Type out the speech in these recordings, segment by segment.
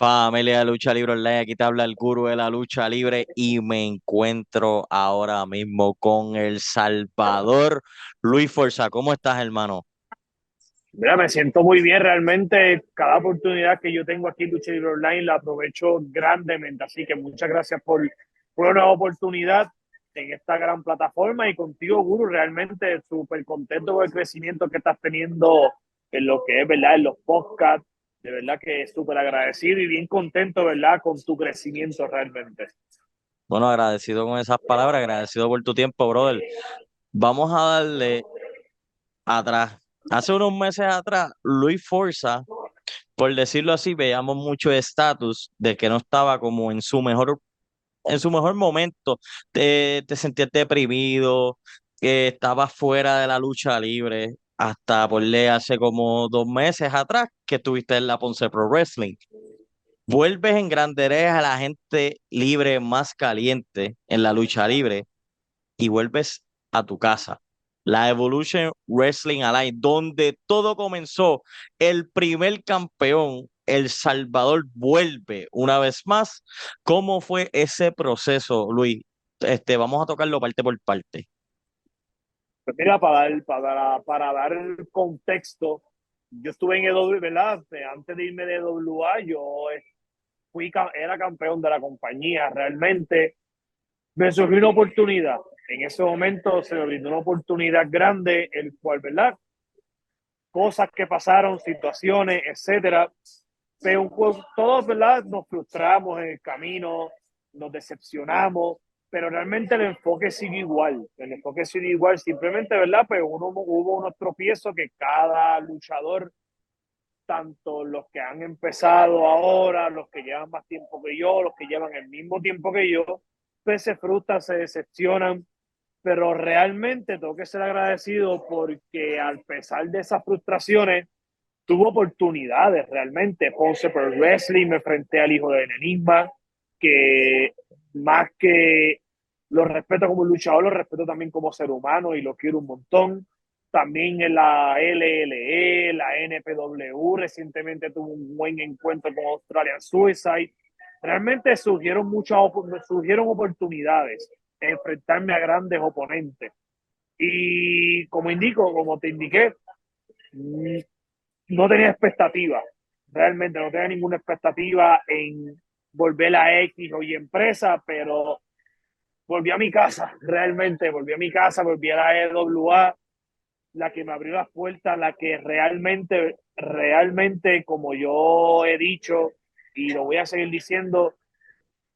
Familia de Lucha Libre Online, aquí te habla el gurú de la lucha libre y me encuentro ahora mismo con El Salvador. Luis Forza, ¿cómo estás, hermano? Mira, me siento muy bien realmente. Cada oportunidad que yo tengo aquí en Lucha Libre Online la aprovecho grandemente. Así que muchas gracias por, por una oportunidad en esta gran plataforma y contigo, Guru, realmente súper contento con el crecimiento que estás teniendo en lo que es, ¿verdad? En los podcasts, de verdad que súper agradecido y bien contento, ¿verdad? Con tu crecimiento realmente. Bueno, agradecido con esas palabras, agradecido por tu tiempo, brother. Vamos a darle atrás. Hace unos meses atrás, Luis Forza, por decirlo así, veíamos mucho estatus de que no estaba como en su mejor, en su mejor momento. Te, te sentías deprimido, que estabas fuera de la lucha libre hasta por ley hace como dos meses atrás que estuviste en la Ponce Pro Wrestling. Vuelves en granderes a la gente libre más caliente en la lucha libre y vuelves a tu casa. La Evolution Wrestling Alliance, donde todo comenzó, el primer campeón, El Salvador, vuelve una vez más. ¿Cómo fue ese proceso, Luis? Este, vamos a tocarlo parte por parte. Pues mira, para dar, para, para dar el contexto, yo estuve en EW, ¿verdad? Antes de irme de EWA, yo fui, era campeón de la compañía. Realmente me surgió una oportunidad. En ese momento se me brindó una oportunidad grande, el cual, ¿verdad? Cosas que pasaron, situaciones, etcétera. Pero todos, ¿verdad? Nos frustramos en el camino, nos decepcionamos, pero realmente el enfoque sigue igual, el enfoque sigue igual, simplemente, ¿verdad? Pues uno, hubo unos tropiezos que cada luchador, tanto los que han empezado ahora, los que llevan más tiempo que yo, los que llevan el mismo tiempo que yo, pues se frustran, se decepcionan, pero realmente tengo que ser agradecido porque al pesar de esas frustraciones, tuvo oportunidades realmente. Ponce por Wrestling, me enfrenté al hijo de Enigma, que más que lo respeto como luchador, lo respeto también como ser humano y lo quiero un montón. También en la LLE, la NPW, recientemente tuve un buen encuentro con Australian Suicide. Realmente surgieron muchas surgieron oportunidades de enfrentarme a grandes oponentes. Y como indico, como te indiqué, mm, no tenía expectativa. Realmente no tenía ninguna expectativa en volver a X o Y empresa, pero volví a mi casa, realmente, volví a mi casa, volví a la EWA, la que me abrió las puertas, la que realmente, realmente, como yo he dicho y lo voy a seguir diciendo,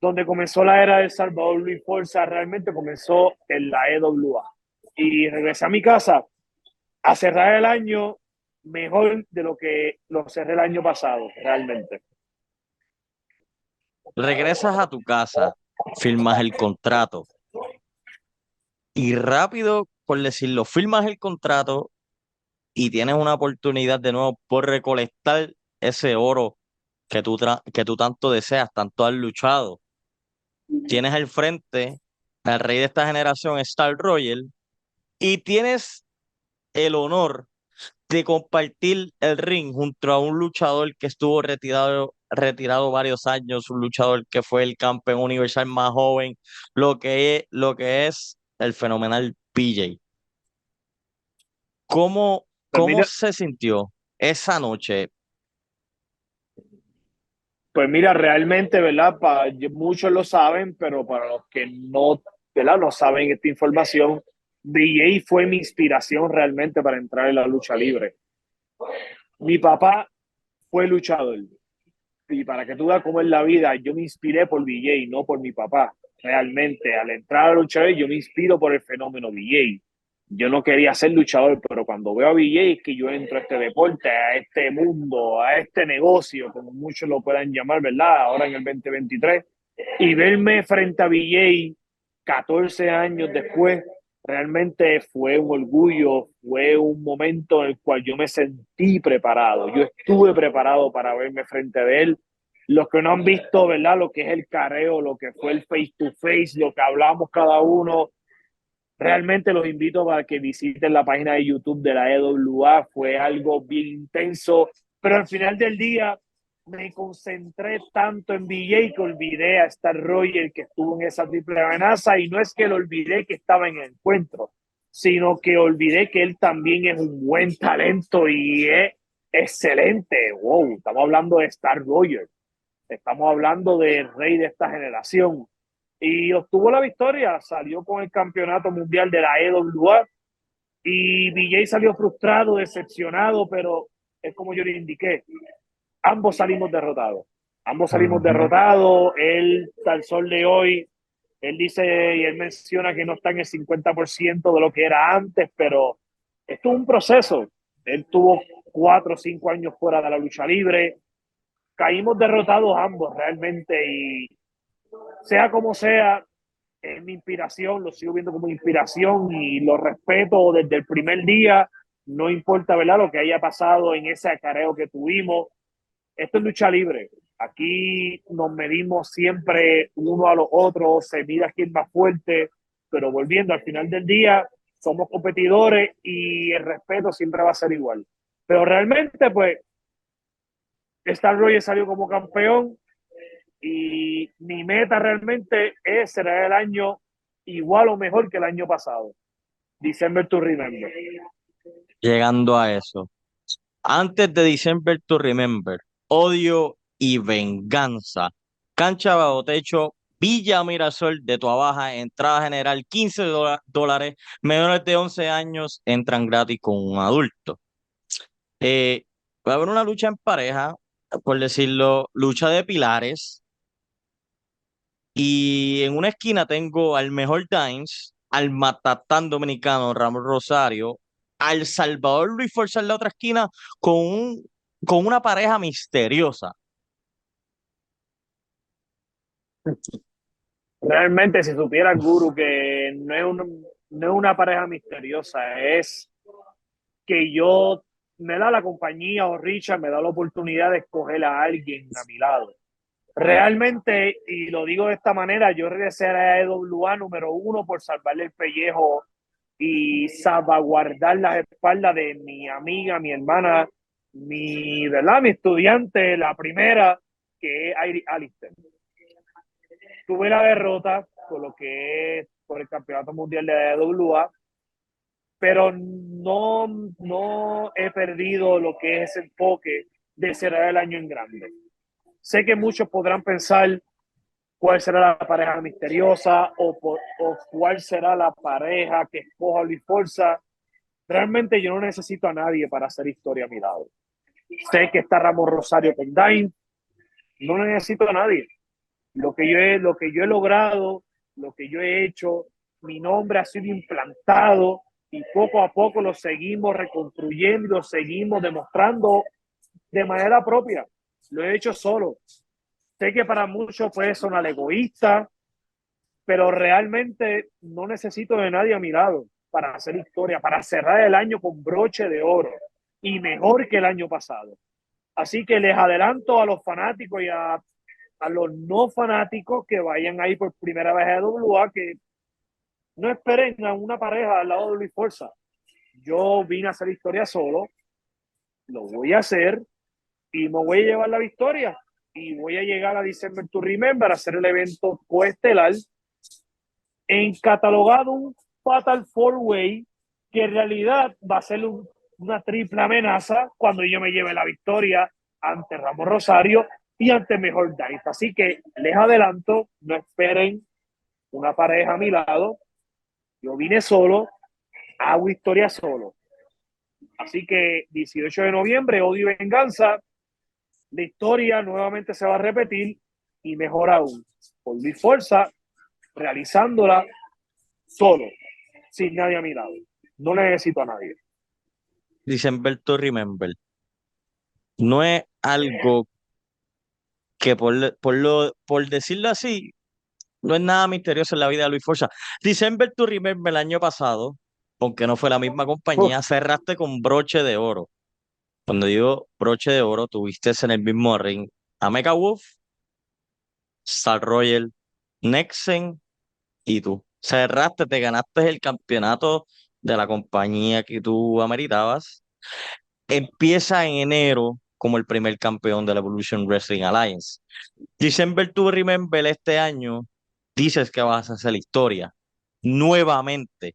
donde comenzó la era del Salvador Luis Forza, realmente comenzó en la EWA. Y regresé a mi casa a cerrar el año mejor de lo que lo cerré el año pasado, realmente regresas a tu casa, firmas el contrato y rápido, por decirlo, firmas el contrato y tienes una oportunidad de nuevo por recolectar ese oro que tú, que tú tanto deseas, tanto has luchado. Tienes al frente al rey de esta generación, Star Royal, y tienes el honor de compartir el ring junto a un luchador que estuvo retirado retirado varios años, un luchador que fue el campeón universal más joven, lo que es, lo que es el fenomenal PJ. ¿Cómo, pues cómo se sintió esa noche? Pues mira, realmente, ¿verdad? muchos lo saben, pero para los que no, ¿verdad? no saben esta información, DJ fue mi inspiración realmente para entrar en la lucha libre. Mi papá fue luchador y para que tú veas cómo es la vida, yo me inspiré por VJ, no por mi papá. Realmente, al entrar a luchar, yo me inspiro por el fenómeno VJ. Yo no quería ser luchador, pero cuando veo a VJ es que yo entro a este deporte, a este mundo, a este negocio, como muchos lo puedan llamar, ¿verdad? Ahora en el 2023. Y verme frente a VJ 14 años después, realmente fue un orgullo, fue un momento en el cual yo me sentí preparado, yo estuve preparado para verme frente a él. Los que no han visto, ¿verdad? Lo que es el careo, lo que fue el face to face, lo que hablamos cada uno, realmente los invito para que visiten la página de YouTube de la EWA, fue algo bien intenso, pero al final del día me concentré tanto en BJ que olvidé a Star Roger que estuvo en esa triple amenaza y no es que lo olvidé que estaba en el encuentro, sino que olvidé que él también es un buen talento y es excelente. Wow, estamos hablando de Star Roger, estamos hablando del rey de esta generación y obtuvo la victoria, salió con el campeonato mundial de la EWA y BJ salió frustrado, decepcionado, pero es como yo le indiqué, ambos salimos derrotados. Ambos salimos derrotados. Él, al sol de hoy, él dice y él menciona que no está en el 50% de lo que era antes, pero esto es un proceso. Él tuvo cuatro o cinco años fuera de la lucha libre. Caímos derrotados ambos realmente y sea como sea, es mi inspiración, lo sigo viendo como inspiración y lo respeto desde el primer día. No importa, ¿verdad? Lo que haya pasado en ese acareo que tuvimos esto es lucha libre. Aquí nos medimos siempre uno a los otros, se mira quién más fuerte, pero volviendo al final del día, somos competidores y el respeto siempre va a ser igual. Pero realmente, pues, Star Roger salió como campeón y mi meta realmente es ser el año igual o mejor que el año pasado. December to Remember. Llegando a eso. Antes de December to Remember, odio y venganza. Cancha bajo techo, Villa Mirasol de Tuabaja, entrada general 15 dólares, menores de 11 años entran gratis con un adulto. Eh, va a haber una lucha en pareja, por decirlo, lucha de pilares. Y en una esquina tengo al mejor Times, al matatán dominicano Ramón Rosario, al Salvador Luis Forza en la otra esquina con un con una pareja misteriosa. Realmente, si supiera guru que no es, no es una pareja misteriosa, es que yo me da la compañía o Richard me da la oportunidad de escoger a alguien a mi lado. Realmente, y lo digo de esta manera, yo regresé a la EWA número uno por salvarle el pellejo y salvaguardar las espaldas de mi amiga, mi hermana mi, ¿verdad? mi estudiante, la primera, que es Alistair. Tuve la derrota por lo que es por el Campeonato Mundial de AWA, pero no, no he perdido lo que es ese enfoque de cerrar el año en grande. Sé que muchos podrán pensar cuál será la pareja misteriosa o, o cuál será la pareja que escoja Luis Forza. Realmente yo no necesito a nadie para hacer historia a mi lado. Sé que está Ramos Rosario Dime. No necesito a nadie. Lo que yo he, lo que yo he logrado, lo que yo he hecho, mi nombre ha sido implantado y poco a poco lo seguimos reconstruyendo, lo seguimos demostrando de manera propia. Lo he hecho solo. Sé que para muchos puede sonar egoísta, pero realmente no necesito de nadie a mi lado para hacer historia, para cerrar el año con broche de oro y mejor que el año pasado. Así que les adelanto a los fanáticos y a, a los no fanáticos que vayan ahí por primera vez a WA que no esperen a una pareja al lado de Luis Forza. Yo vine a hacer historia solo, lo voy a hacer y me voy a llevar la victoria y voy a llegar a December to Remember a hacer el evento coestelar en catalogado un Fatal Four Way que en realidad va a ser un una triple amenaza cuando yo me lleve la victoria ante Ramos Rosario y ante Mejor Dice. Así que les adelanto, no esperen una pareja a mi lado. Yo vine solo, hago historia solo. Así que 18 de noviembre, odio venganza. La historia nuevamente se va a repetir y mejor aún, por mi fuerza, realizándola solo, sin nadie a mi lado. No necesito a nadie. December to Remember. No es algo que por, por, lo, por decirlo así, no es nada misterioso en la vida de Luis Forza. December to Remember el año pasado, aunque no fue la misma compañía, cerraste con broche de oro. Cuando digo broche de oro, tuviste en el mismo ring a Mega Wolf, Star Royal, Nexen y tú. Cerraste, te ganaste el campeonato de la compañía que tú ameritabas. Empieza en enero como el primer campeón de la Evolution Wrestling Alliance. December to Remember este año, dices que vas a hacer la historia. Nuevamente.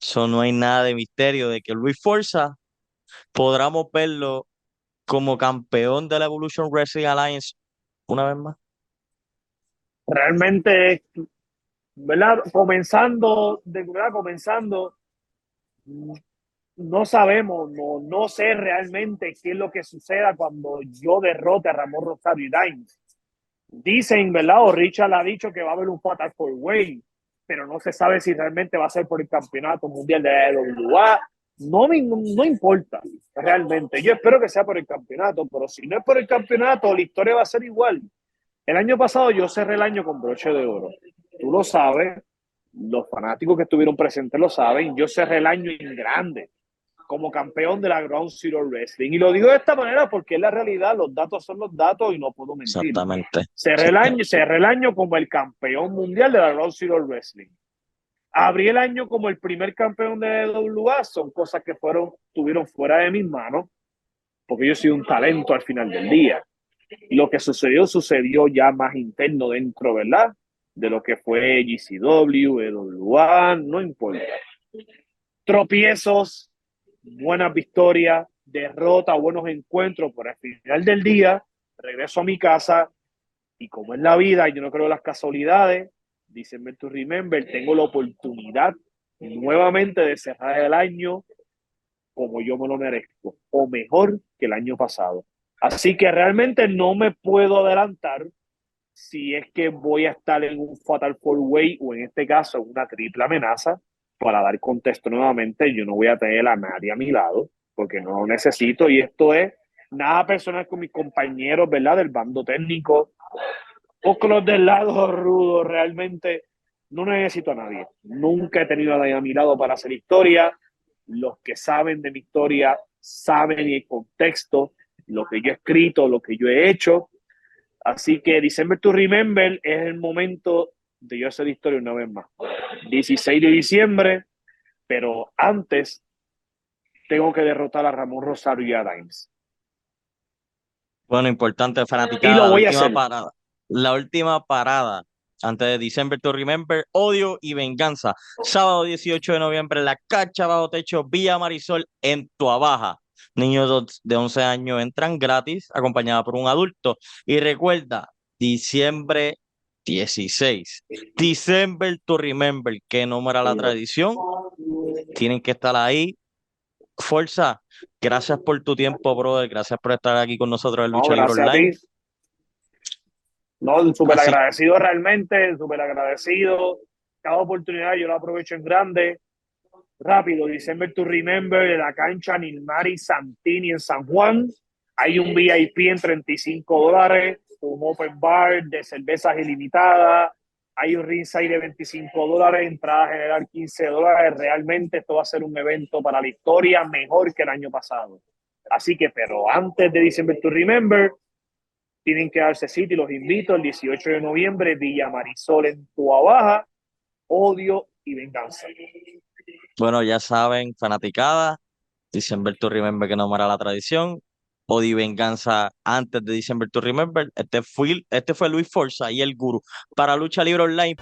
Eso no hay nada de misterio de que Luis Forza podamos verlo como campeón de la Evolution Wrestling Alliance una vez más. Realmente, ¿verdad? Comenzando, de verdad, comenzando, no sabemos, no, no sé realmente qué es lo que suceda cuando yo derrote a Ramón Rosario y Dimes. Dicen, ¿verdad? O Richard ha dicho que va a haber un Fatal Four Way, pero no se sabe si realmente va a ser por el campeonato mundial de la. No, me, no, importa realmente. Yo espero que sea por el campeonato, pero si no es por el campeonato, la historia va a ser igual. El año pasado yo cerré el año con broche de oro. Tú lo sabes, los fanáticos que estuvieron presentes lo saben. Yo cerré el año en grande como campeón de la Ground Zero Wrestling. Y lo digo de esta manera porque es la realidad, los datos son los datos y no puedo mentir. Exactamente. Cerré el año, cerré el año como el campeón mundial de la Ground Zero Wrestling. Abrí el año como el primer campeón de WA, son cosas que fueron, tuvieron fuera de mis manos, porque yo soy un talento al final del día. Lo que sucedió, sucedió ya más interno dentro, ¿verdad? De lo que fue GCW, EWA, no importa. Tropiezos, buenas victorias, derrota, buenos encuentros, por al final del día regreso a mi casa y como es la vida, yo no creo en las casualidades, dicen to remember, tengo la oportunidad nuevamente de cerrar el año como yo me lo merezco, o mejor que el año pasado. Así que realmente no me puedo adelantar si es que voy a estar en un Fatal Four Way o en este caso una triple amenaza, para dar contexto nuevamente, yo no voy a tener a nadie a mi lado porque no lo necesito y esto es nada personal con mis compañeros, ¿verdad? Del bando técnico o con los del lado rudo, realmente no necesito a nadie. Nunca he tenido a nadie a mi lado para hacer historia. Los que saben de mi historia saben el contexto, lo que yo he escrito, lo que yo he hecho. Así que December to Remember es el momento de yo hacer historia una vez más. 16 de diciembre, pero antes tengo que derrotar a Ramón Rosario y a Dimes. Bueno, importante, fanática. Y lo voy la a última hacer. parada. La última parada antes de December to Remember, Odio y Venganza. Sábado 18 de noviembre, la Cacha Bajo Techo, Villa Marisol, en Tuabaja. Niños de 11 años entran gratis, acompañados por un adulto. Y recuerda, diciembre 16. December to Remember, que número la tradición. Tienen que estar ahí. Fuerza, gracias por tu tiempo, brother. Gracias por estar aquí con nosotros en No, Lucha Libre gracias a Online. No, súper agradecido realmente, súper agradecido. Cada oportunidad yo la aprovecho en grande. Rápido, December to Remember de la cancha Nilmari Santini en San Juan. Hay un VIP en 35 dólares, un open bar de cervezas ilimitadas. Hay un ringside de 25 dólares, entrada general 15 dólares. Realmente esto va a ser un evento para la historia mejor que el año pasado. Así que, pero antes de December to Remember, tienen que darse sitio y los invito el 18 de noviembre, Villa Marisol en Tuabaja, odio y venganza. Bueno, ya saben, fanaticada, December to Remember que no mara la tradición, Odio y Venganza antes de December to Remember. Este fue, este fue Luis Forza y el Guru para Lucha Libre Online.